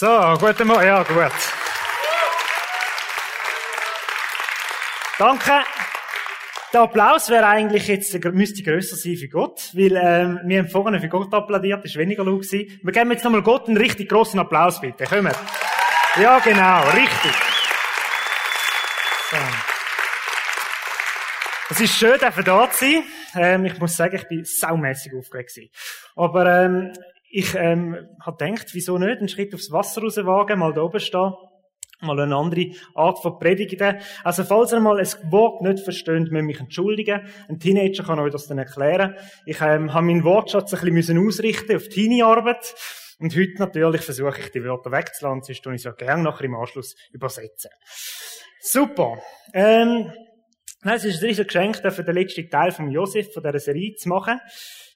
So, guten Morgen. Ja, gut. Danke. Der Applaus wäre eigentlich jetzt, müsste grösser sein für Gott, weil ähm, wir haben vorhin für Gott applaudiert, das war weniger laut. gewesen. Wir geben jetzt nochmal Gott einen richtig grossen Applaus, bitte. Kommen. Ja, genau, richtig. So. Es ist schön, dafür da zu sein. Ähm, ich muss sagen, ich bin saumässig aufgeregt gewesen. Aber ähm, ich ähm, habe gedacht, wieso nicht einen Schritt aufs Wasser rauswagen, mal da oben stehen, mal eine andere Art von Predigen. Also falls ihr mal ein Wort nicht versteht, müsst ihr mich entschuldigen. Ein Teenager kann euch das dann erklären. Ich ähm, habe meinen Wortschatz ein bisschen ausrichten auf Teenie-Arbeit. Und heute natürlich versuche ich die Wörter wegzulassen, sonst tue ich so gerne nachher im Anschluss übersetzen. Super. Ähm, Nein, es ist ein riesiges Geschenk, für den letzten Teil von Josef, von dieser Serie zu machen.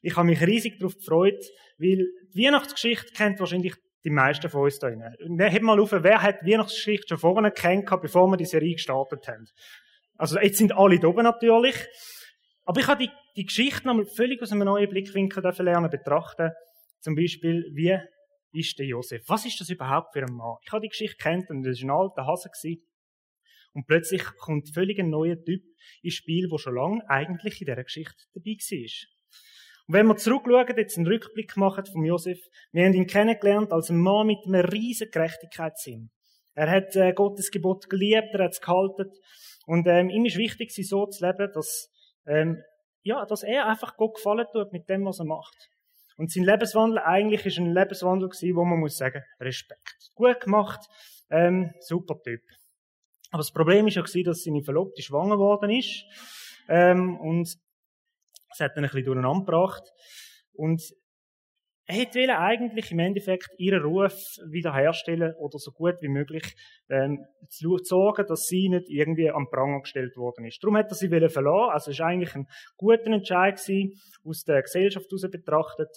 Ich habe mich riesig darauf gefreut, weil die Weihnachtsgeschichte kennt wahrscheinlich die meisten von uns da drinnen. Hebt mal auf, wer hat die Weihnachtsgeschichte schon vorne kennt, bevor wir die Serie gestartet haben? Also jetzt sind alle da oben natürlich. Aber ich habe die, die Geschichte nochmal völlig aus einem neuen Blickwinkel lernen betrachten. Zum Beispiel, wie ist der Josef? Was ist das überhaupt für ein Mann? Ich habe die Geschichte kennt und das war ein alter Hase. Und plötzlich kommt völlig ein neuer Typ ins Spiel, der schon lange eigentlich in dieser Geschichte dabei war. Und wenn wir zurückschauen, jetzt einen Rückblick machen von Josef, wir haben ihn kennengelernt als ein Mann mit einem riesen Gerechtigkeitssinn. Er hat äh, Gottes Gebot geliebt, er hat es gehalten. Und ähm, ihm ist wichtig, sie so zu leben, dass, ähm, ja, dass er einfach Gott gefallen tut mit dem, was er macht. Und sein Lebenswandel eigentlich ist ein Lebenswandel gewesen, wo man muss sagen, Respekt. Gut gemacht, ähm, super Typ. Aber das Problem ist ja gewesen, dass seine Verlobte schwanger worden ist. Ähm, und es hat dann ein bisschen durcheinander gebracht. Und er hätte eigentlich im Endeffekt ihren Ruf wiederherstellen oder so gut wie möglich ähm, zu sorgen, dass sie nicht irgendwie am Pranger gestellt worden ist. Darum hat er sie verlassen. Also es war eigentlich ein guter Entscheid gewesen, aus der Gesellschaft heraus betrachtet.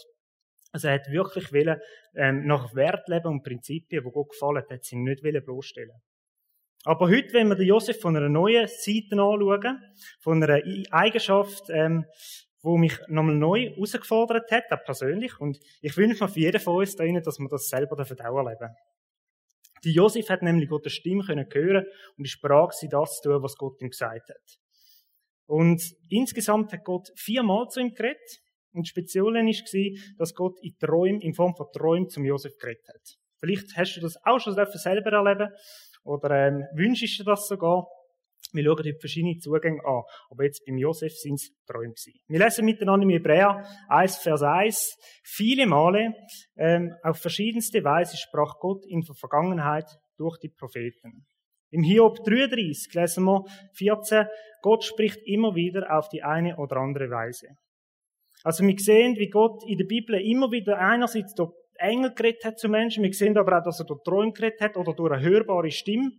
Also er hat wirklich wollen, ähm, nach Wert leben und Prinzipien, die Gott gefallen hat, sie nicht bloßstellen aber heute, wenn wir den Josef von einer neuen Seite anschauen, von einer Eigenschaft, ähm, wo mich nochmal neu herausgefordert hat, auch persönlich, und ich wünsche mir für jeden von uns da drinnen, dass wir das selber auch erleben Die Josef hat nämlich Gottes Stimme können hören und ist bereit sie das zu tun, was Gott ihm gesagt hat. Und insgesamt hat Gott viermal zu ihm geredet. Und das Spezielle war, dass Gott in Träumen, in Form von Träumen zum Josef geredet hat. Vielleicht hast du das auch schon selber erleben oder ähm, wünschst du das sogar? Wir schauen heute verschiedene Zugänge an. Aber jetzt beim Josef sind es Träume gewesen. Wir lesen miteinander im Hebräer 1, Vers 1. Viele Male, ähm, auf verschiedenste Weise sprach Gott in der Vergangenheit durch die Propheten. Im Hiob 33 lesen wir 14, Gott spricht immer wieder auf die eine oder andere Weise. Also wir sehen, wie Gott in der Bibel immer wieder einerseits durch Engel geredet hat zu Menschen. Wir sehen aber auch, dass er durch Träume geredet hat oder durch eine hörbare Stimme.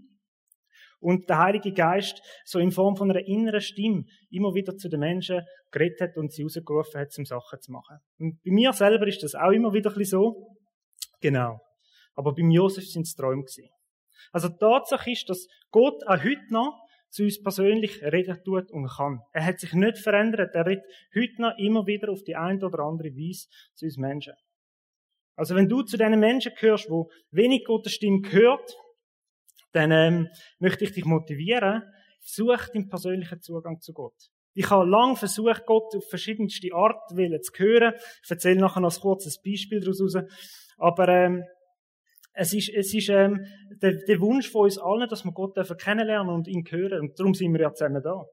Und der Heilige Geist so in Form von einer inneren Stimme immer wieder zu den Menschen geredet hat und sie rausgerufen hat, um Sachen zu machen. Und bei mir selber ist das auch immer wieder so. Genau. Aber beim Josef sind es Träume gewesen. Also die Tatsache ist, dass Gott auch heute noch zu uns persönlich reden tut und kann. Er hat sich nicht verändert. Er redet heute noch immer wieder auf die eine oder andere Weise zu uns Menschen. Also wenn du zu den Menschen gehörst, wo wenig Gottes Stimme gehört, dann ähm, möchte ich dich motivieren, such den persönlichen Zugang zu Gott. Ich habe lange versucht, Gott auf verschiedenste Art zu hören. Ich erzähle nachher noch ein kurzes Beispiel daraus raus. Aber ähm, es ist, es ist ähm, der, der Wunsch von uns allen, dass wir Gott kennenlernen und ihn hören. Und darum sind wir ja zusammen da.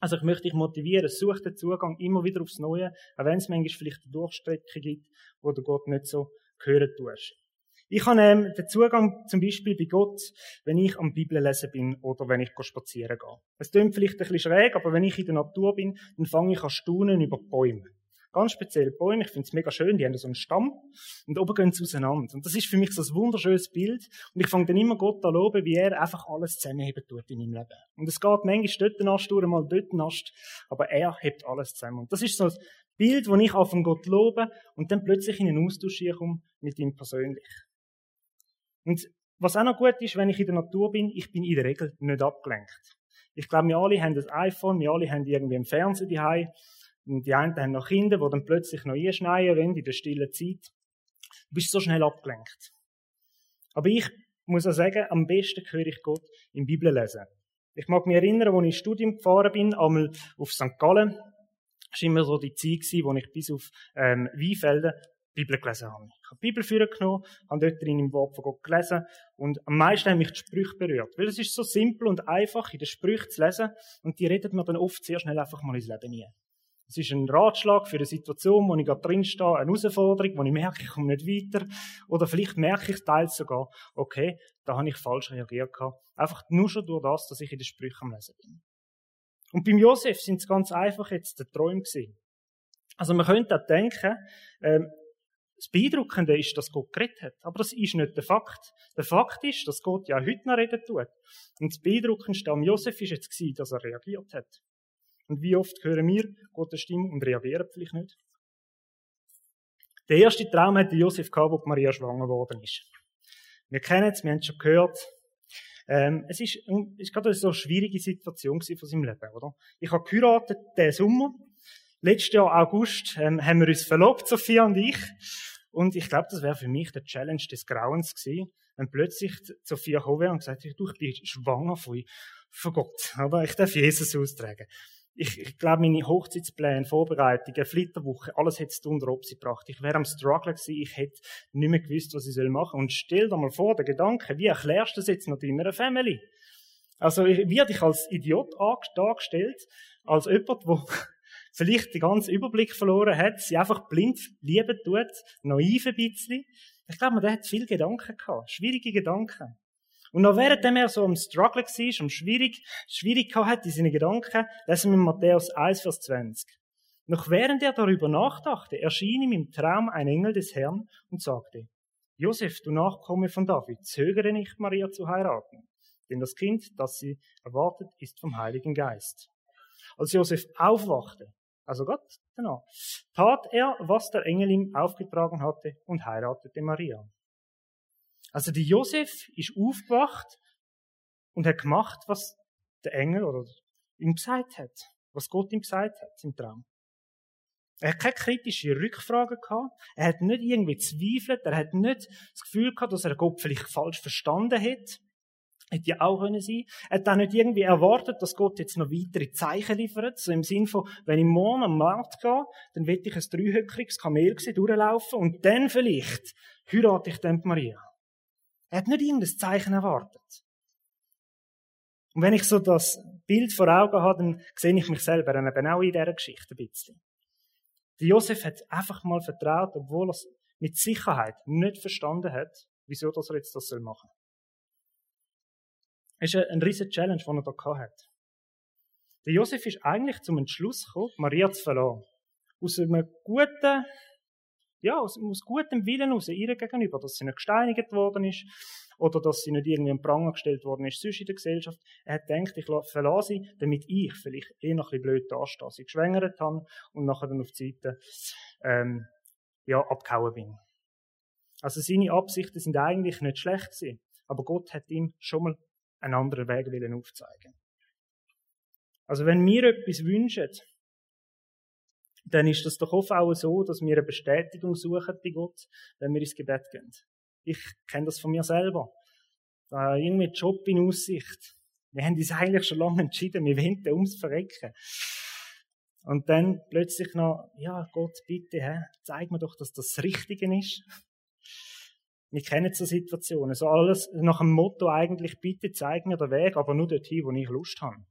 Also ich möchte dich motivieren, such den Zugang immer wieder aufs Neue, auch wenn es manchmal vielleicht eine Durchstrecke gibt, wo du Gott nicht so hören tust. Ich habe ähm, den Zugang zum Beispiel bei Gott, wenn ich am Bibel lesen bin oder wenn ich spazieren gehe. Es klingt vielleicht ein bisschen schräg, aber wenn ich in der Natur bin, dann fange ich an staunen über Bäume. Ganz speziell Bäume, ich finde es mega schön, die haben so einen Stamm und oben gehen sie auseinander. Und das ist für mich so ein wunderschönes Bild. Und ich fange dann immer Gott an loben, wie er einfach alles zusammenheben tut in meinem Leben. Und es geht manchmal dort Ast durch, mal dort Ast, aber er hebt alles zusammen. Und das ist so ein Bild, wo ich von Gott lobe und dann plötzlich in einen Austausch komme mit ihm persönlich. Und was auch noch gut ist, wenn ich in der Natur bin, ich bin in der Regel nicht abgelenkt. Ich glaube, wir alle haben das iPhone, wir alle haben irgendwie im Fernsehen daheim. Und die einen haben noch Kinder, die dann plötzlich noch einschneien wollen in der stillen Zeit. Du bist so schnell abgelenkt. Aber ich muss auch sagen, am besten höre ich Gott im Bibel lesen. Ich mag mich erinnern, als ich ins Studium gefahren bin, einmal auf St. Gallen. Das war immer so die Zeit, wo ich bis auf ähm, Weinfelden Bibel gelesen habe. Ich habe die Bibel vorgenommen, habe dort drin im Wort von Gott gelesen und am meisten haben mich die Sprüche berührt. Weil es ist so simpel und einfach, in den Sprüchen zu lesen und die redet mir dann oft sehr schnell einfach mal ins Leben nie. Es ist ein Ratschlag für eine Situation, wo ich gerade drinstehe, eine Herausforderung, wo ich merke, ich komme nicht weiter. Oder vielleicht merke ich teils sogar, okay, da habe ich falsch reagiert. Einfach nur schon durch das, dass ich in den Sprüchen am Lesen bin. Und beim Josef sind es ganz einfach jetzt der Träume gewesen. Also man könnte auch denken, ähm, das Beeindruckende ist, dass Gott geredet hat. Aber das ist nicht der Fakt. Der Fakt ist, dass Gott ja heute noch reden tut. Und das Beeindruckendste am Josef ist jetzt gewesen, dass er reagiert hat. Und wie oft hören wir Gottes Stimme und reagieren vielleicht nicht? Der erste Traum hatte Josef gehabt, wo Maria schwanger geworden ist. Wir kennen es, wir haben es schon gehört. Ähm, es ist, ist gerade eine so schwierige Situation von seinem Leben, oder? Ich habe geheiratet diesen Sommer. Letztes Jahr August ähm, haben wir uns verlobt, Sophia und ich. Und ich glaube, das wäre für mich der Challenge des Grauens gewesen, wenn plötzlich Sophia gekommen und gesagt hätte, du, ich bin schwanger von, von Gott, aber ich darf Jesus austragen ich, ich glaube, meine Hochzeitspläne, Vorbereitungen, Flitterwoche, alles hätte es unter Opsi gebracht. Ich wäre am Struggle gewesen, ich hätte nicht mehr gewusst, was ich machen soll. Und stell dir mal vor, der Gedanke, wie erklärst du das jetzt noch deiner Family? Also, wird ich als Idiot dargestellt, als jemand, der vielleicht den ganzen Überblick verloren hat, sie einfach blind lieben tut, naiv ein bisschen. Ich glaube, man hat viele Gedanken gehabt, schwierige Gedanken. Und noch während er so am Struggle war, am schwierig, schwierig hat in seinen Gedanken, lesen wir Matthäus 1, Vers 20. Noch während er darüber nachdachte, erschien ihm im Traum ein Engel des Herrn und sagte, Josef, du Nachkomme von David, zögere nicht, Maria zu heiraten, denn das Kind, das sie erwartet, ist vom Heiligen Geist. Als Josef aufwachte, also Gott danach, tat er, was der Engel ihm aufgetragen hatte und heiratete Maria. Also der Josef ist aufgewacht und hat gemacht, was der Engel oder ihm gesagt hat, was Gott ihm gesagt hat im Traum. Er hat keine kritische Rückfragen gehabt. Er hat nicht irgendwie zweifelt. Er hat nicht das Gefühl gehabt, dass er Gott vielleicht falsch verstanden hat. Hätte ja auch können sein. Er hat auch nicht irgendwie erwartet, dass Gott jetzt noch weitere Zeichen liefert. So im Sinn von, wenn ich morgen am Markt gehe, dann will ich ein dreihöckriges Kamel durchlaufen und dann vielleicht heirate ich dann Maria. Er hat nicht irgendein Zeichen erwartet. Und wenn ich so das Bild vor Augen habe, dann sehe ich mich selber eben auch in dieser Geschichte ein bisschen. Der Josef hat einfach mal vertraut, obwohl er es mit Sicherheit nicht verstanden hat, wieso dass er jetzt das machen soll. Es ist ein riesen Challenge, den er da hat. Der Josef ist eigentlich zum Entschluss gekommen, Maria zu verlassen. Aus einem guten ja, aus, aus gutem Willen aus ihr gegenüber, dass sie nicht gesteinigt worden ist oder dass sie nicht irgendwie in Pranger gestellt worden ist, sonst in der Gesellschaft. Er hat gedacht, ich verlasse sie, damit ich vielleicht eh noch ein bisschen blöd dastehe, sie geschwängert habe und nachher dann auf die Seite ähm, ja, abgehauen bin. Also seine Absichten sind eigentlich nicht schlecht gewesen, aber Gott hat ihm schon mal einen anderen Weg willen aufzeigen. Also wenn wir etwas wünschen, dann ist das doch oft auch so, dass wir eine Bestätigung suchen bei Gott, wenn wir ins Gebet gehen. Ich kenne das von mir selber. Da irgendwie Job in Aussicht. Wir haben uns eigentlich schon lange entschieden, wir wollen ums Verrecken. Und dann plötzlich noch, ja, Gott, bitte, hä, zeig mir doch, dass das das Richtige ist. Wir kennen so Situationen. So alles nach dem Motto eigentlich, bitte zeig mir den Weg, aber nur dorthin, wo ich Lust habe.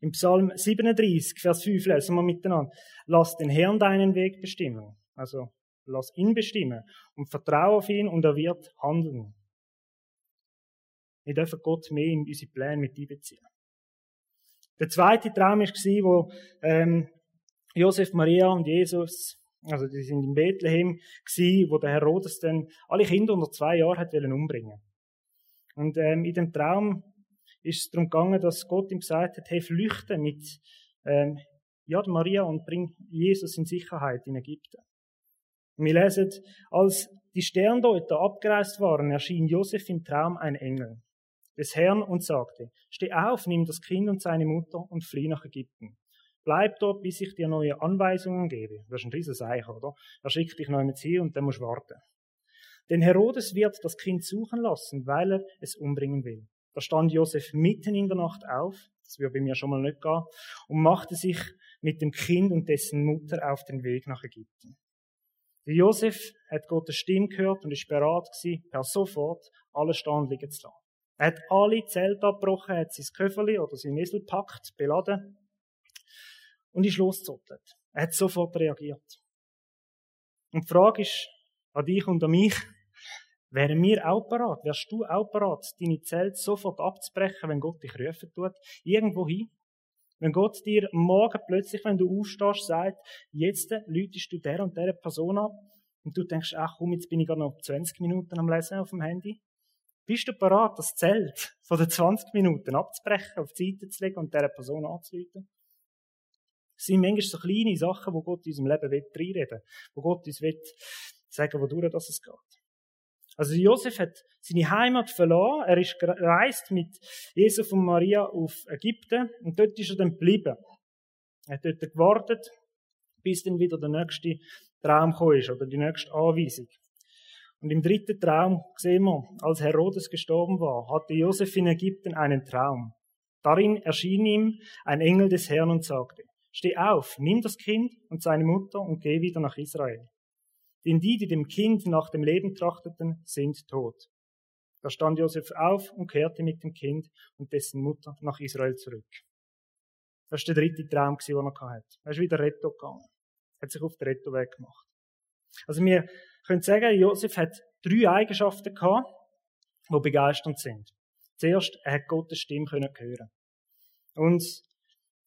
Im Psalm 37, Vers 5 lesen wir miteinander. Lass den Herrn deinen Weg bestimmen. Also, lass ihn bestimmen und vertraue auf ihn und er wird handeln. Wir dürfen Gott mehr in unsere Pläne mit einbeziehen. Der zweite Traum war, wo ähm, Josef, Maria und Jesus, also die sind in Bethlehem, wo der Herodes dann alle Kinder unter zwei Jahren hat umbringen. Und ähm, in dem Traum ist es darum gegangen, dass Gott ihm gesagt hat, hey, flüchte mit ähm, ja, Maria und bring Jesus in Sicherheit in Ägypten. Wir lesen, als die Sterndeuter abgereist waren, erschien Josef im Traum ein Engel des Herrn und sagte, steh auf, nimm das Kind und seine Mutter und flieh nach Ägypten. Bleib dort, bis ich dir neue Anweisungen gebe. Das ist ein riesen Seich, oder? Er schickt dich noch mit hin und dann musst du warten. Denn Herodes wird das Kind suchen lassen, weil er es umbringen will. Da stand Josef mitten in der Nacht auf, das würde bei mir schon mal nicht gehen, und machte sich mit dem Kind und dessen Mutter auf den Weg nach Ägypten. Der Josef hat Gottes Stimme gehört und ist bereit gewesen, per sofort alles stehen liegen zu lassen. Er hat alle Zelte abgebrochen, hat sein Köfferli oder sein Esel packt, beladen und ist losgezottelt. Er hat sofort reagiert. Und die Frage ist an dich und an mich, wären wir auch parat? Wärst du auch parat, deine Zelt sofort abzubrechen, wenn Gott dich rufen tut? Irgendwo hin? Wenn Gott dir morgen plötzlich, wenn du aufstehst, sagt, jetzt läutest du der und der Person ab und du denkst, ach komm, jetzt bin ich gerade noch 20 Minuten am Lesen auf dem Handy. Bist du parat, das Zelt von den 20 Minuten abzubrechen, auf die Seite zu legen und dieser Person anzuleiten? Es sind manchmal so kleine Sachen, wo Gott in unserem Leben reinreden will, wo Gott uns will sagen, wodurch es geht. Also Josef hat seine Heimat verloren, er ist gereist mit Jesus und Maria auf Ägypten und dort ist er dann geblieben. Er hat dort gewartet, bis dann wieder der nächste Traum gekommen oder die nächste Anweisung. Und im dritten Traum sehen wir, als Herodes gestorben war, hatte Josef in Ägypten einen Traum. Darin erschien ihm ein Engel des Herrn und sagte, Steh auf, nimm das Kind und seine Mutter und geh wieder nach Israel. Denn die, die dem Kind nach dem Leben trachteten, sind tot. Da stand Josef auf und kehrte mit dem Kind und dessen Mutter nach Israel zurück. Das war der dritte Traum, den er hatte. Er ist wieder Retto gegangen. Er hat sich auf den Rettoweg gemacht. Also wir können sagen, Josef hat drei Eigenschaften gehabt, die begeisternd sind. Zuerst, er hat Gottes Stimme hören. Und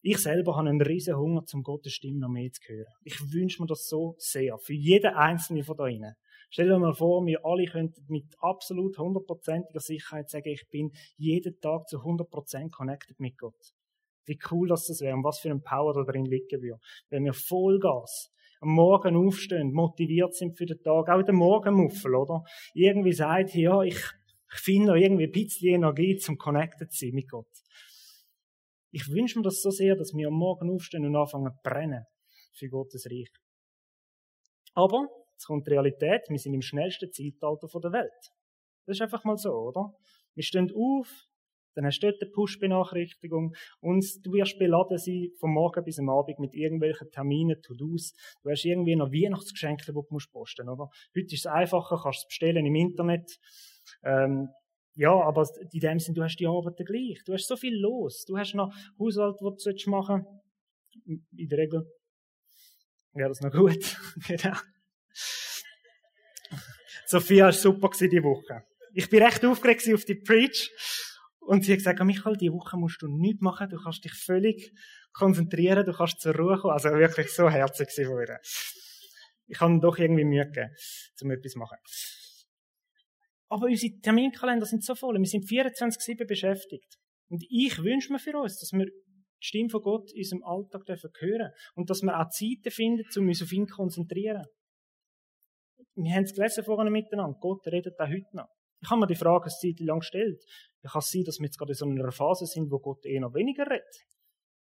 ich selber habe einen riesen Hunger, zum Gottes Stimme noch mehr zu hören. Ich wünsche mir das so sehr. Für jeden Einzelnen von da innen. Stell dir mal vor, wir alle könnten mit absolut hundertprozentiger Sicherheit sagen, ich bin jeden Tag zu 100% connected mit Gott. Wie cool das wäre und was für ein Power da drin liegen würde. Wenn wir Vollgas am Morgen aufstehen, motiviert sind für den Tag, auch der Morgenmuffel, oder? Irgendwie sagt, ja, ich, ich finde noch irgendwie ein bisschen Energie zum connected zu sein mit Gott. Ich wünsche mir das so sehr, dass wir am Morgen aufstehen und anfangen zu brennen für Gottes Reich. Aber, jetzt kommt die Realität, wir sind im schnellsten Zeitalter der Welt. Das ist einfach mal so, oder? Wir stehen auf, dann hast du dort eine Push-Benachrichtigung und du wirst beladen sein vom Morgen bis am Abend mit irgendwelchen Terminen, To-Dos. Du hast irgendwie noch Weihnachtsgeschenke, die du musst posten, oder? Heute ist es einfacher, kannst es bestellen im Internet. Ähm, ja, aber in dem Sinne, du hast die Arbeit gleich. Du hast so viel los. Du hast noch Haushalt, was du machen In der Regel wäre das noch gut. genau. Sophia war super diese Woche. Ich bin recht aufgeregt auf die Preach. Und sie hat gesagt, Michael, diese Woche musst du nichts machen. Du kannst dich völlig konzentrieren. Du kannst zur Ruhe kommen. Also wirklich so herzig von ihr. Ich habe doch irgendwie Mühe gegeben, um etwas zu machen. Aber unsere Terminkalender sind so voll. Wir sind 24-7 beschäftigt. Und ich wünsche mir für uns, dass wir die Stimme von Gott in unserem Alltag hören dürfen Und dass wir auch Zeiten finden, um uns auf ihn zu konzentrieren. Wir haben es gelesen vorhin miteinander. Gott redet auch heute noch. Ich habe mir die Frage eine Zeit lang gestellt. Ja, kann es sein, dass wir jetzt gerade in so einer Phase sind, wo Gott eher noch weniger redet?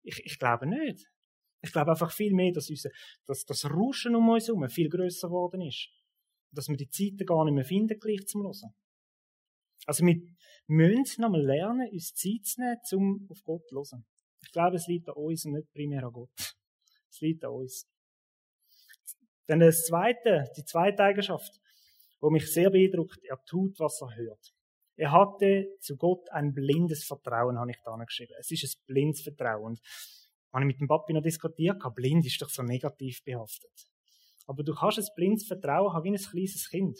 Ich, ich glaube nicht. Ich glaube einfach viel mehr, dass, unser, dass das Rauschen um uns herum viel grösser geworden ist dass wir die Zeiten gar nicht mehr finden, gleich zum Hören. Also wir müssen nochmal lernen, uns Zeit zu nehmen, um auf Gott zu hören. Ich glaube, es liegt an uns und nicht primär an Gott. Es liegt an uns. Dann das zweite, die zweite Eigenschaft, wo mich sehr beeindruckt, er tut, was er hört. Er hatte zu Gott ein blindes Vertrauen, habe ich da geschrieben. Es ist ein blindes Vertrauen. Habe ich mit dem Papi noch diskutiert, blind ist doch so negativ behaftet. Aber du kannst ein blindes Vertrauen haben wie ein kleines Kind.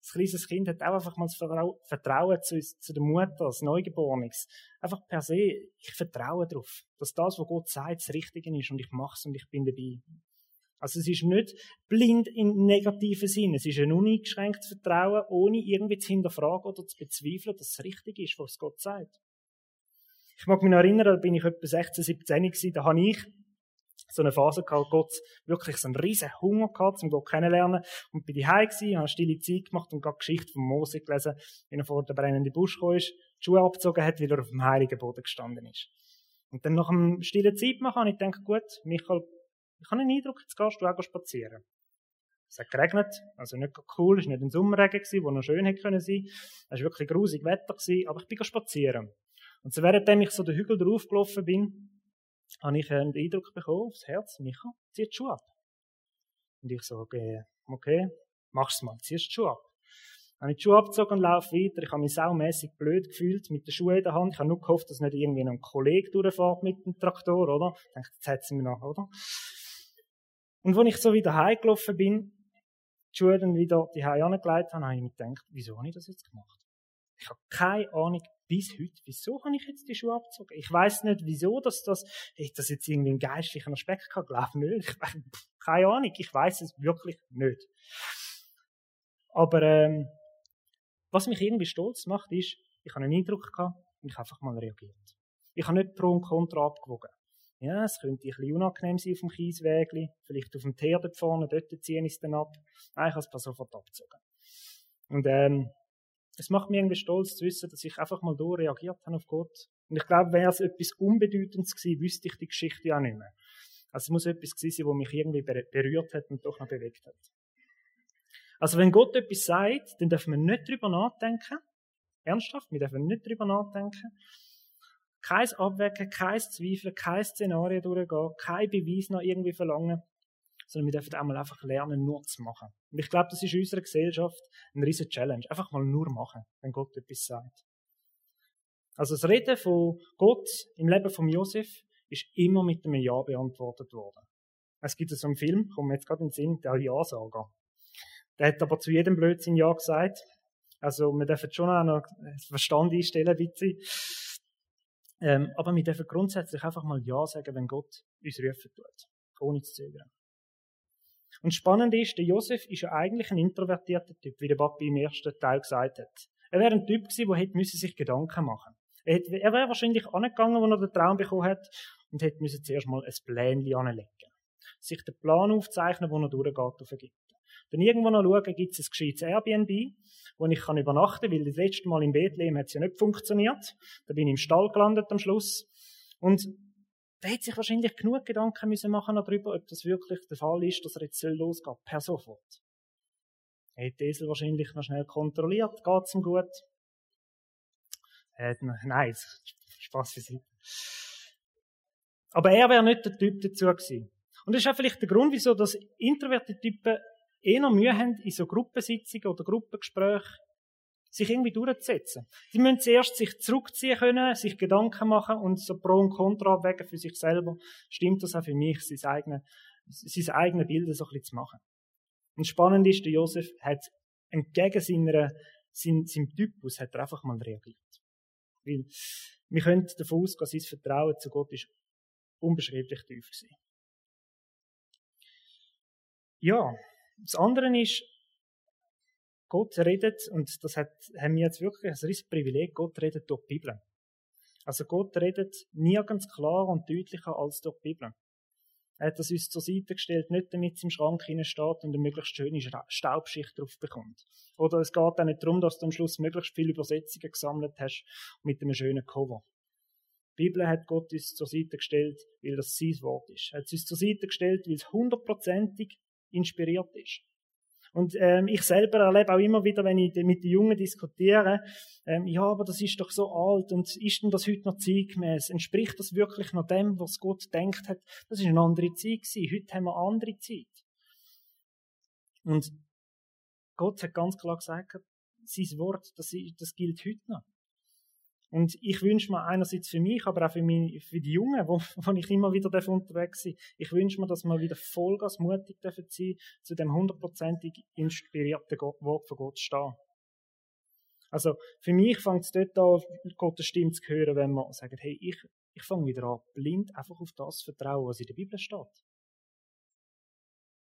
Das kleines Kind hat auch einfach mal das Vertrauen zu, zu der Mutter, das Neugeborenes. Einfach per se, ich vertraue darauf, dass das, was Gott sagt, das Richtige ist und ich mache es und ich bin dabei. Also es ist nicht blind im negativen Sinn. Es ist ein uneingeschränktes Vertrauen, ohne irgendwie zu hinterfragen oder zu bezweifeln, dass es richtig ist, was Gott sagt. Ich mag mich noch erinnern, da bin ich etwa 16, 17 gewesen, da habe ich so eine Phase gehabt, Gott wirklich so einen riesen Hunger gehabt, um Gott kennenlernen. Und bin daheim gewesen, habe stille Zeit gemacht und gerade Geschichte von Mose gelesen, wie er vor der brennenden Busch ist, die Schuhe abgezogen hat, weil er auf dem heiligen Boden gestanden ist. Und dann nach einem stillen Zeit machen, habe ich gedacht, gut, Michael, ich habe einen Eindruck, jetzt gehst du auch spazieren. Es hat geregnet, also nicht cool, es war nicht ein Sommerregen, der noch schön hätte können sein. Es war wirklich grusig Wetter, aber ich bin spazieren. Und so währenddem ich so den Hügel drauf gelaufen bin, habe ich einen Eindruck bekommen aufs Herz, Micha, zieh die Schuhe ab. Und ich so, okay, mach's mal, zieh die Schuhe ab. Dann habe ich die Schuhe abgezogen und laufe weiter. Ich habe mich saumässig blöd gefühlt mit den Schuhen in der Hand. Ich habe nur gehofft, dass nicht irgendwie ein Kollege durchfährt mit dem Traktor, oder? Ich dachte, jetzt hat sie mich noch, oder? Und als ich so wieder heimgelaufen bin, die Schuhe dann wieder die Hause angelegt habe, habe ich mir gedacht, wieso habe ich das jetzt gemacht? Ich habe keine Ahnung bis heute, wieso habe ich jetzt die Schuhe abgezogen? Ich weiß nicht, wieso, dass das, ich das jetzt irgendwie einen geistlichen Aspekt kann, glaube nicht. Ich, keine Ahnung, ich weiß es wirklich nicht. Aber ähm, was mich irgendwie stolz macht, ist, ich habe einen Eindruck gehabt und ich habe einfach mal reagiert. Ich habe nicht Pro und Contra abgewogen. Ja, es könnte ein bisschen unangenehm sein auf dem Kieswägli, vielleicht auf dem Teer dort vorne, dort ziehen ich es dann ab. Nein, ich habe es sofort abgezogen. Und ähm, es macht mich irgendwie stolz zu wissen, dass ich einfach mal da reagiert habe auf Gott. Und ich glaube, wäre es etwas Unbedeutendes gewesen, wüsste ich die Geschichte auch nicht mehr. Also es muss etwas gewesen sein, was mich irgendwie berührt hat und doch noch bewegt hat. Also wenn Gott etwas sagt, dann dürfen wir nicht drüber nachdenken. Ernsthaft, wir dürfen nicht drüber nachdenken. Kein Abwägen, kein Zweifeln, kein Szenario durchgehen, kein Beweis noch irgendwie verlangen, sondern wir dürfen einmal einfach lernen, nur zu machen. Und ich glaube, das ist in unserer Gesellschaft eine riesige Challenge. Einfach mal nur machen, wenn Gott etwas sagt. Also das Reden von Gott im Leben von Josef ist immer mit einem Ja beantwortet worden. Es gibt so einen Film, kommt mir jetzt gerade in den Sinn, der Ja-Sager. Der hat aber zu jedem Blödsinn Ja gesagt. Also, wir dürfen schon auch noch Verstand einstellen, ein bisschen. Ähm, aber wir dürfen grundsätzlich einfach mal Ja sagen, wenn Gott uns rufen tut. Ohne zu zögern. Und spannend ist, der Josef ist ja eigentlich ein introvertierter Typ, wie der Papi im ersten Teil gesagt hat. Er wäre ein Typ gewesen, der sich Gedanken machen Er, er wäre wahrscheinlich angegangen, als er den Traum bekommen hat, und hätte zuerst mal ein Plänchen anlegen. Sich den Plan aufzeichnen, wo er durchgeht auf Ägypten. Dann irgendwo noch schauen, gibt es ein gescheites Airbnb, wo ich kann übernachten kann, weil das letzte Mal in Bethlehem hat es ja nicht funktioniert. Da bin ich im Stall gelandet am Schluss. Und da hätte sich wahrscheinlich genug Gedanken müssen machen darüber, ob das wirklich der Fall ist, dass er jetzt losgeht, per sofort. Er hat Esel wahrscheinlich noch schnell kontrolliert, geht es ihm gut? Äh, nein, Spaß für sie. Aber er wäre nicht der Typ dazu gewesen. Und das ist auch vielleicht der Grund, wieso dass introvertierte Typen eher Mühe haben, in so Gruppensitzungen oder Gruppengesprächen sich irgendwie durchzusetzen. Sie müssen zuerst sich zurückziehen können, sich Gedanken machen und so Pro und Contra abwägen für sich selber. Stimmt das auch für mich, sein eigenes, sein eigenes Bild so ein bisschen zu machen. Und spannend ist, der Josef hat entgegen seiner, sein, seinem Typus hat er einfach mal reagiert. Weil wir können davon ausgehen, sein Vertrauen zu Gott ist unbeschreiblich tief gewesen. Ja, das andere ist, Gott redet, und das hat, haben wir jetzt wirklich ein riesiges Privileg, Gott redet durch die Bibel. Also Gott redet nirgends klarer und deutlicher als durch die Bibel. Er hat das uns zur Seite gestellt, nicht damit es im Schrank steht und eine möglichst schöne Staubschicht drauf bekommt. Oder es geht auch nicht darum, dass du am Schluss möglichst viele Übersetzungen gesammelt hast mit einem schönen Cover. Die Bibel hat Gott uns zur Seite gestellt, weil das sein Wort ist. Er hat es uns zur Seite gestellt, weil es hundertprozentig inspiriert ist. Und ähm, ich selber erlebe auch immer wieder, wenn ich mit den Jungen diskutiere, ähm, ja, aber das ist doch so alt und ist denn das heute noch zeitgemäß? Entspricht das wirklich noch dem, was Gott denkt hat? Das ist eine andere Zeit gewesen. Heute haben wir eine andere Zeit. Und Gott hat ganz klar gesagt, sein Wort, das, das gilt heute noch. Und ich wünsche mir einerseits für mich, aber auch für, mich, für die Jungen, wo, wo ich immer wieder unterwegs bin, ich wünsche mir, dass wir wieder vollgas mutig dürfen sein, zu dem hundertprozentig inspirierten Wort von Gott zu stehen. Also, für mich fängt es dort an, Gottes Stimme zu hören, wenn man sagt, hey, ich, ich fange wieder an, blind einfach auf das zu vertrauen, was in der Bibel steht.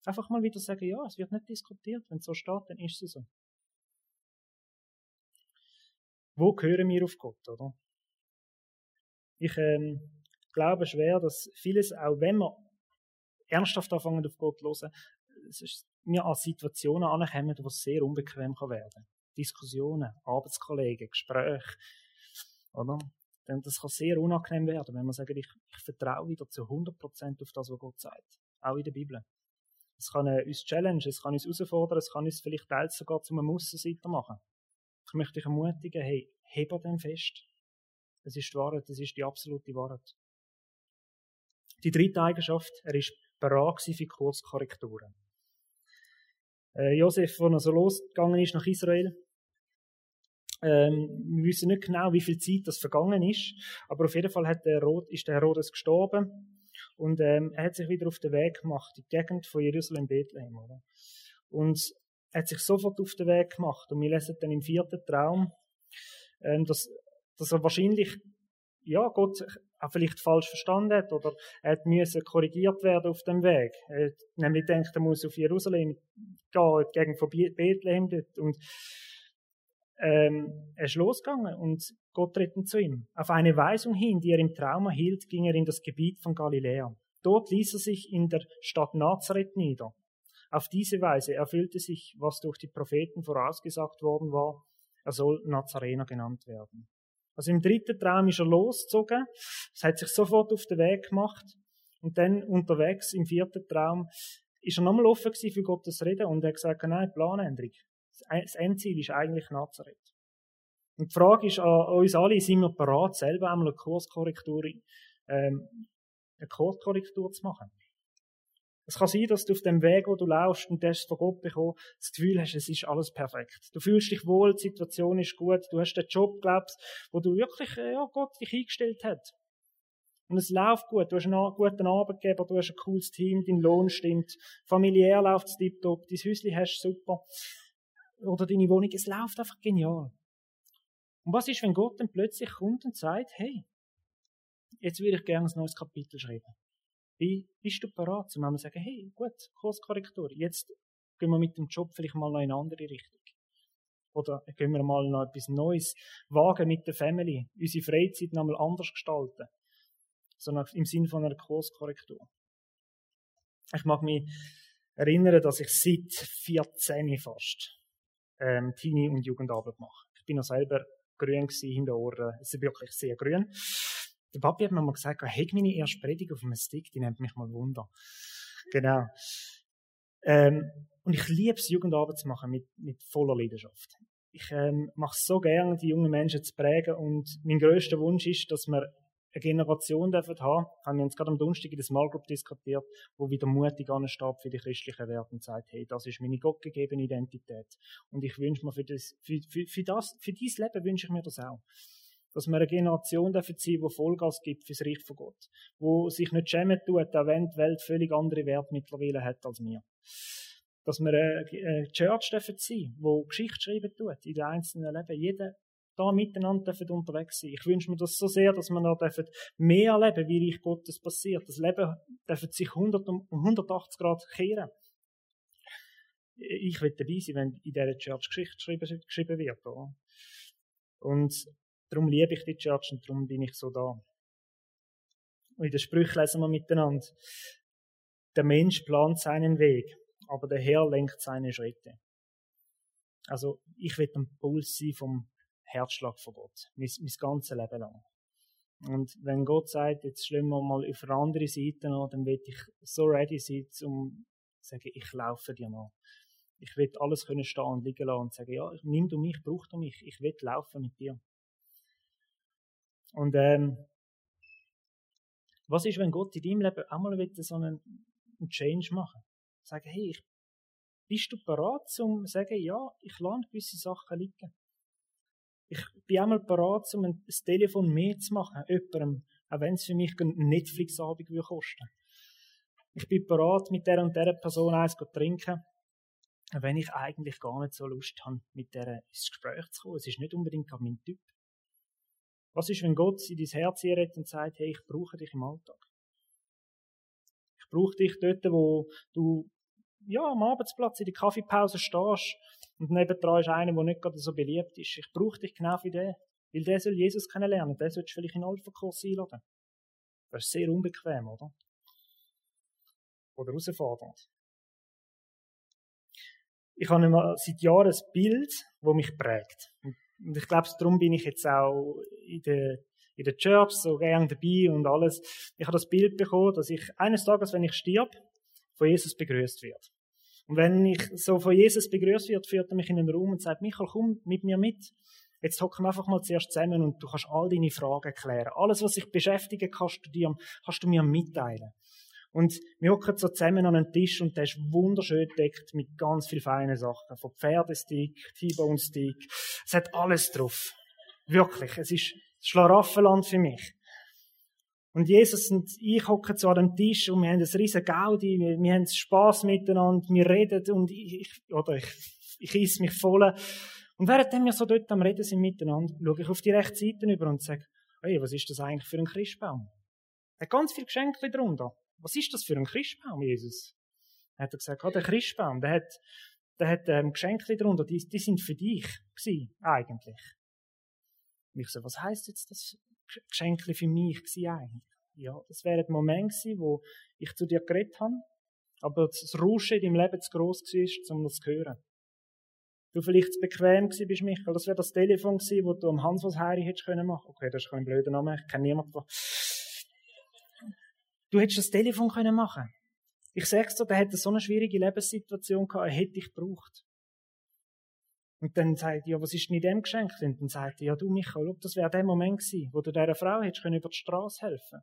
Einfach mal wieder sagen, ja, es wird nicht diskutiert. Wenn es so steht, dann ist es so. Wo hören wir auf Gott, oder? Ich ähm, glaube schwer, dass vieles, auch wenn wir ernsthaft anfangen auf Gott zu hören, wir an Situationen ankommen, es sehr unbequem kann werden Diskussionen, Arbeitskollegen, Gespräche, oder? Denn das kann sehr unangenehm werden, wenn man sagt, ich, ich vertraue wieder zu 100% auf das, was Gott sagt. Auch in der Bibel. Es kann äh, uns challenge, es kann uns herausfordern, es kann uns vielleicht teils sogar zum Aussenseiter machen. Ich möchte dich ermutigen, hey, heb dem fest. Das ist die Wahrheit, das ist die absolute Wahrheit. Die dritte Eigenschaft, er ist bereit für Kurskorrekturen. Äh, Josef, als er so losgegangen ist nach Israel, ähm, wir wissen nicht genau, wie viel Zeit das vergangen ist, aber auf jeden Fall hat der Herod, ist der Herodes gestorben und ähm, er hat sich wieder auf den Weg gemacht, in die Gegend von Jerusalem, Bethlehem. Oder? Und hat sich sofort auf den Weg gemacht und wir lesen dann im vierten Traum, ähm, dass, dass er wahrscheinlich ja, Gott auch vielleicht falsch verstanden hat oder er hat müssen korrigiert werden auf dem Weg. Er hat nämlich denkt, er muss auf Jerusalem gehen, gegen von Bethlehem dort und ähm, er ist losgegangen und Gott tritt zu ihm. Auf eine Weisung hin, die er im Traum erhielt, ging er in das Gebiet von Galiläa. Dort ließ er sich in der Stadt Nazareth nieder. Auf diese Weise erfüllte sich, was durch die Propheten vorausgesagt worden war, er soll Nazarener genannt werden. Also im dritten Traum ist er losgezogen, es hat sich sofort auf den Weg gemacht und dann unterwegs im vierten Traum ist er nochmal offen gewesen für Gottes Reden und er hat gesagt, nein, Planänderung. Das Endziel ist eigentlich Nazareth. Und die Frage ist an uns alle, sind wir bereit, selber einmal eine Kurskorrektur, ähm, eine Kurskorrektur zu machen? Es kann sein, dass du auf dem Weg, wo du laufst und das von Gott bekommen, das Gefühl hast, es ist alles perfekt. Du fühlst dich wohl, die Situation ist gut, du hast den Job, glaubst, wo du wirklich, äh, ja, Gott dich eingestellt hat. Und es läuft gut, du hast einen guten Arbeitgeber, du hast ein cooles Team, dein Lohn stimmt, familiär läuft es tiptop, dein Häuschen hast du super, oder deine Wohnung, es läuft einfach genial. Und was ist, wenn Gott dann plötzlich kommt und sagt, hey, jetzt würde ich gerne ein neues Kapitel schreiben. Wie bist du bereit, zu sagen, hey, gut, Kurskorrektur, jetzt gehen wir mit dem Job vielleicht mal noch in eine andere Richtung. Oder gehen wir mal noch etwas Neues wagen mit der Family, unsere Freizeit noch mal anders gestalten. Sondern im Sinne von einer Kurskorrektur. Ich mag mich erinnern, dass ich seit 14 fast ähm, Teenie- und Jugendarbeit mache. Ich bin noch selber grün gewesen, hinter Ohren. Es ist wirklich sehr grün. Der Papi hat mir mal gesagt, hey, meine erste Predigt auf einem Stick, die nennt mich mal Wunder. Genau. Ähm, und ich liebe es, Jugendarbeit zu machen mit, mit voller Leidenschaft. Ich ähm, mache es so gerne, die jungen Menschen zu prägen und mein größter Wunsch ist, dass wir eine Generation dürfen haben, haben wir uns gerade am Donnerstag in der Small Group diskutiert, wo wieder mutig ansteht für die christlichen Werte und sagt, hey, das ist meine gottgegebene Identität. Und ich wünsche mir für das, für, für, für das, für dieses Leben wünsche ich mir das auch dass wir eine Generation dafür sein, die Vollgas gibt fürs Reich von Gott. Wo sich nicht schämen tut, auch wenn die Welt völlig andere Werte mittlerweile hat als wir. Dass wir eine Church dürfen sein, wo Geschichte schreiben tut, in den einzelnen Leben. Jeder da miteinander dürfen unterwegs sein. Ich wünsche mir das so sehr, dass wir noch dürfen mehr erleben, wie Reich Gottes passiert. Das Leben dürfen sich 100 um 180 Grad kehren. Ich will dabei sein, wenn in dieser Church Geschichte geschrieben wird. Oder? Und Darum liebe ich die Church und darum bin ich so da. Und in den Sprüchen lesen wir miteinander. Der Mensch plant seinen Weg, aber der Herr lenkt seine Schritte. Also, ich will ein Puls sein vom Herzschlag von Gott. Mein, mein ganzes Leben lang. Und wenn Gott sagt, jetzt schlagen wir mal auf eine andere Seite an, dann will ich so ready sein, um zu sagen, ich laufe dir nach. Ich will alles können stehen und liegen lassen und sagen, ja, nimm du mich, brauch du mich, ich will laufen mit dir. Und ähm, was ist, wenn Gott in deinem Leben auch mal so einen, einen Change machen Sagen, hey, ich, bist du bereit, um zu sagen, ja, ich lasse gewisse Sachen liegen. Ich bin einmal bereit, um ein, ein Telefon mehr zu machen, jemandem, auch wenn es für mich einen Netflix-Abend kosten Ich bin bereit, mit der und der Person eins zu trinken, wenn ich eigentlich gar nicht so Lust habe, mit der ins Gespräch zu kommen. Es ist nicht unbedingt mein Typ. Was ist, wenn Gott in dein Herz redet und sagt, hey, ich brauche dich im Alltag? Ich brauche dich dort, wo du ja, am Arbeitsplatz in der Kaffeepause stehst und nebendran ist einer, der nicht gerade so beliebt ist. Ich brauche dich genau für den, weil der soll Jesus kennenlernen. Der sollst du vielleicht in den Alpha-Kurs einladen. Das ist sehr unbequem, oder? Oder herausfordernd. Ich habe seit Jahren ein Bild, das mich prägt. Und ich glaube, darum bin ich jetzt auch in der, in der Church so gern dabei und alles. Ich habe das Bild bekommen, dass ich eines Tages, wenn ich stirb, von Jesus begrüßt wird. Und wenn ich so von Jesus begrüßt wird, führt er mich in den Raum und sagt, Michael, komm mit mir mit. Jetzt hocken wir einfach mal zuerst zusammen und du kannst all deine Fragen klären. Alles, was dich beschäftigt, kannst du, dir, kannst du mir mitteilen. Und wir hocken so zusammen an einem Tisch und der ist wunderschön deckt mit ganz vielen feinen Sachen. Von Pferdestick, T-Bone Stick. Es hat alles drauf. Wirklich. Es ist Schlaraffenland für mich. Und Jesus und ich hocken so an dem Tisch und wir haben ein riesen Gaudi, wir, wir haben Spass miteinander, wir reden und ich, oder ich, ich isse mich voll. Und während wir so dort am Reden sind miteinander, schaue ich auf die rechte Seite über und sage, hey, was ist das eigentlich für ein Christbaum? Er hat ganz viele Geschenke drunter. Was ist das für ein Christbaum, Jesus? Er hat gesagt, ah, der Christbaum, der hat, der hat ähm, Geschenke drunter, die, die sind für dich gewesen, eigentlich. Und ich so, was heißt jetzt das Geschenk für mich eigentlich. Ja, das wäre der Moment gewesen, wo ich zu dir geredet habe, aber das Rauschen in deinem Leben zu gross war, um das zu hören. Du vielleicht zu bequem gewesen bist, Michael. Das wäre das Telefon gewesen, wo du am Hans was Heiri hättest können machen. Okay, das ist kein blöder Name. Ich kenne niemanden. Du hättest das Telefon können machen. Ich sag's dir, der hätte so eine schwierige Lebenssituation gehabt, er hätte dich gebraucht. Und dann sagt er, ja, was ist denn in dem geschenkt? Und dann sagt er, ja, du Michael, ob das wäre der Moment gewesen, wo du dieser Frau hättest können über die Straße helfen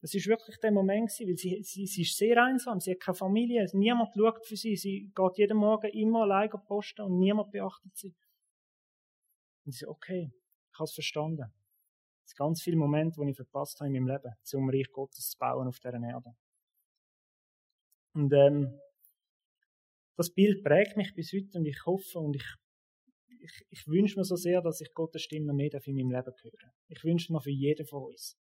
Das ist wirklich der Moment gewesen, weil sie, sie, sie ist sehr einsam, sie hat keine Familie, niemand schaut für sie, sie geht jeden Morgen immer allein posten und niemand beachtet sie. Und sie sagt, okay, ich habe es verstanden. Es sind ganz viele Momente, die ich verpasst habe in meinem Leben, zum Reich Gottes zu bauen auf dieser Erde. Und ähm, das Bild prägt mich bis heute und ich hoffe und ich, ich, ich wünsche mir so sehr, dass ich Gottes Stimme mehr in meinem Leben höre. Ich wünsche mir für jeden von uns,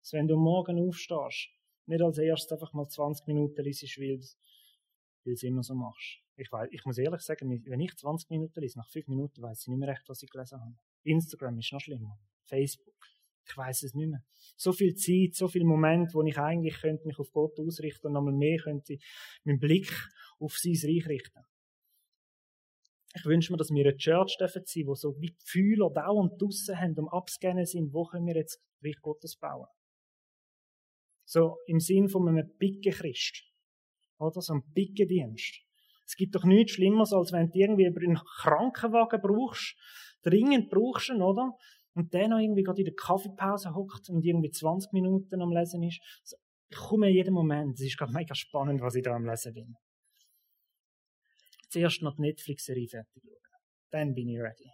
dass wenn du morgen aufstehst, nicht als erstes einfach mal 20 Minuten liest, weil, weil es immer so machst. Ich, weiß, ich muss ehrlich sagen, wenn ich 20 Minuten lese, nach 5 Minuten weiß ich nicht mehr recht, was ich gelesen habe. Instagram ist noch schlimmer. Facebook. Ich weiß es nicht mehr. So viel Zeit, so viele Momente, wo ich eigentlich könnte mich auf Gott ausrichten und nochmal mehr könnte meinen Blick auf sein Reich richten. Ich wünsche mir, dass wir eine Church dürfen sein, wo so wie Fühler dauernd draussen haben, um abzuscannen sind, wo können wir jetzt Reich Gottes bauen. So im Sinn von einem picken Christ. Oder so einem picken Dienst. Es gibt doch nichts Schlimmeres, als wenn du irgendwie einen Krankenwagen brauchst, dringend brauchst du, oder? und der noch irgendwie gerade in der Kaffeepause hockt und irgendwie 20 Minuten am Lesen ist. Ich komme in jedem Moment. Es ist gerade mega spannend, was ich da am Lesen bin. Zuerst noch die Netflix-Serie fertig schauen. Dann bin ich ready.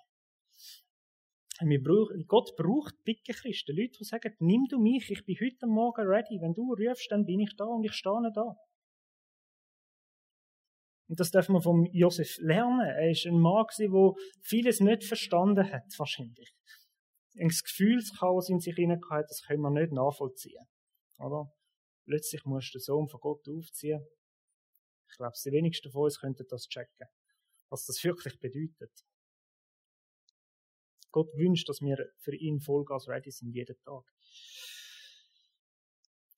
Gott braucht dicke Christen. Leute, die sagen, nimm du mich, ich bin heute Morgen ready. Wenn du rufst, dann bin ich da und ich stehe da. Und das dürfen wir von Josef lernen. Er ist ein Mann, der vieles nicht verstanden hat, wahrscheinlich ins Gefühlschaos in sich hineingehauen, das können wir nicht nachvollziehen. Oder? Plötzlich musst du den Sohn von Gott aufziehen. Ich glaube, die wenigsten von uns könnten das checken. Was das wirklich bedeutet. Gott wünscht, dass wir für ihn Vollgas ready sind, jeden Tag.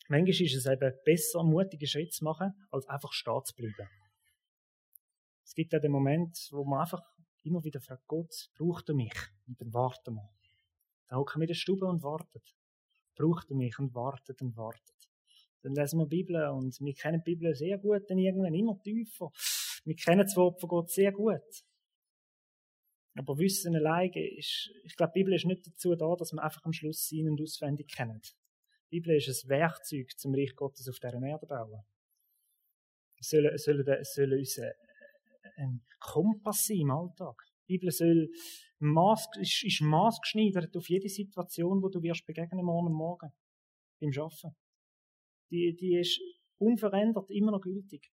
Manchmal ist es eben besser, mutige Schritte zu machen, als einfach stehen zu bleiben. Es gibt ja den Moment, wo man einfach immer wieder fragt, Gott, braucht er mich? Und dann warten wir. Da hocken wir in der Stube und warten. Braucht er mich und wartet und wartet. Dann lesen wir die Bibel und wir kennen die Bibel sehr gut, dann irgendwann immer tiefer. Wir kennen das Wort von Gott sehr gut. Aber Wissen alleine ist, ich glaube, die Bibel ist nicht dazu da, dass wir einfach am Schluss sein und auswendig kennen. Die Bibel ist ein Werkzeug zum Reich Gottes auf dieser Erde bauen. Es soll, es soll, es soll uns ein Kompass sein im Alltag. Die Bibel soll Maß, ist, ist maßgeschneidert auf jede Situation, wo du wirst begegnen morgen Morgen. Beim Arbeiten. Die, die ist unverändert immer noch gültig.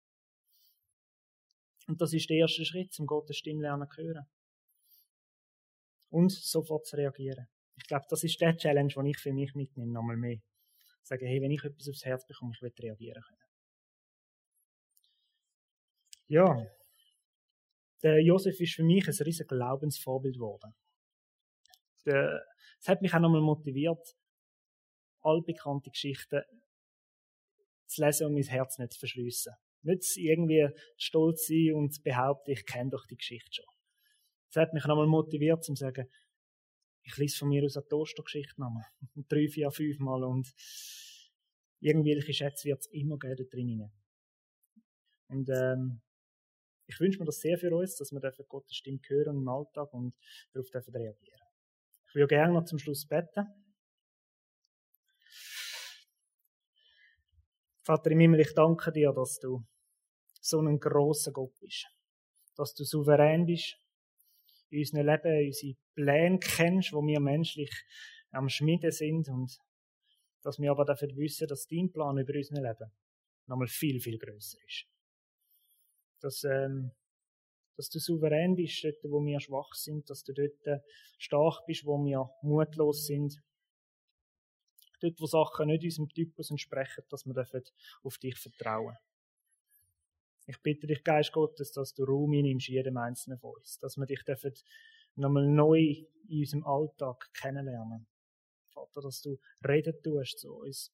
Und das ist der erste Schritt, um Gottes Stimme lernen zu hören. Und sofort zu reagieren. Ich glaube, das ist der Challenge, den ich für mich mitnehme, nochmal mehr. Sagen, hey, wenn ich etwas aufs Herz bekomme, ich will reagieren können. Ja, der Josef ist für mich ein riesiges Glaubensvorbild geworden. Es hat mich auch nochmal motiviert, allbekannte Geschichten zu lesen und mein Herz nicht zu verschliessen. Nicht irgendwie stolz sein und behaupten, ich kenne doch die Geschichte schon. Es hat mich nochmal motiviert, zu sagen, ich lese von mir aus eine Toastergeschichte nochmal. Drei, vier, fünf Mal und irgendwelche Schätze wird es immer geben drinnen. Und ähm, ich wünsche mir das sehr für uns, dass wir Gottes Stimme hören im Alltag und darauf dürfen reagieren. Ich würde gerne noch zum Schluss beten. Vater im Himmel, ich danke dir, dass du so ein grosser Gott bist. Dass du souverän bist, in unserem Leben unsere Pläne kennst, wo wir menschlich am Schmieden sind und dass wir aber dafür wissen, dass dein Plan über unser Leben nochmal viel, viel größer ist. Dass, ähm, dass du souverän bist, dort, wo wir schwach sind, dass du dort stark bist, wo wir mutlos sind. Dort, wo Sachen nicht unserem Typus entsprechen, dass wir auf dich vertrauen Ich bitte dich, Geist Gottes, dass du Raum nimmst in jedem einzelnen von uns, dass wir dich nochmal neu in unserem Alltag kennenlernen. Vater, dass du reden tust zu uns.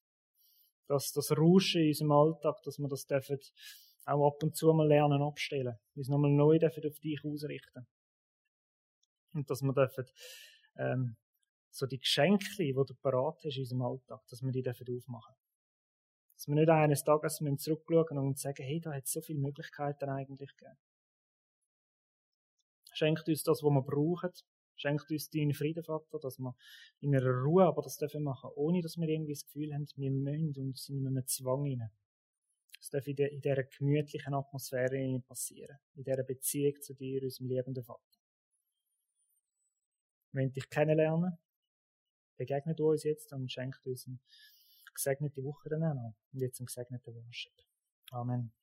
Dass das Rauschen in unserem Alltag, dass wir das dürfen auch ab und zu mal lernen abstellen. Uns nochmal neu dürfen auf dich ausrichten. Und dass wir dürfen, ähm, so die Geschenke, die du parat hast in unserem Alltag, dass wir die dürfen aufmachen. Dass wir nicht eines Tages zurückschauen und sagen, hey, da hat es so viele Möglichkeiten eigentlich gegeben. Schenkt uns das, was wir brauchen. Schenkt uns deinen Frieden, Vater, dass wir in einer Ruhe aber das dürfen machen, ohne dass wir irgendwie das Gefühl haben, wir müssen und sind in einem Zwang hinein. Das darf in, de, in dieser gemütlichen Atmosphäre passieren. In dieser Beziehung zu dir, unserem liebenden Vater. Wir wollen dich kennenlernen. Begegnet uns jetzt und schenkt uns eine gesegnete Woche dann auch noch. Und jetzt einen gesegneten Worship. Amen.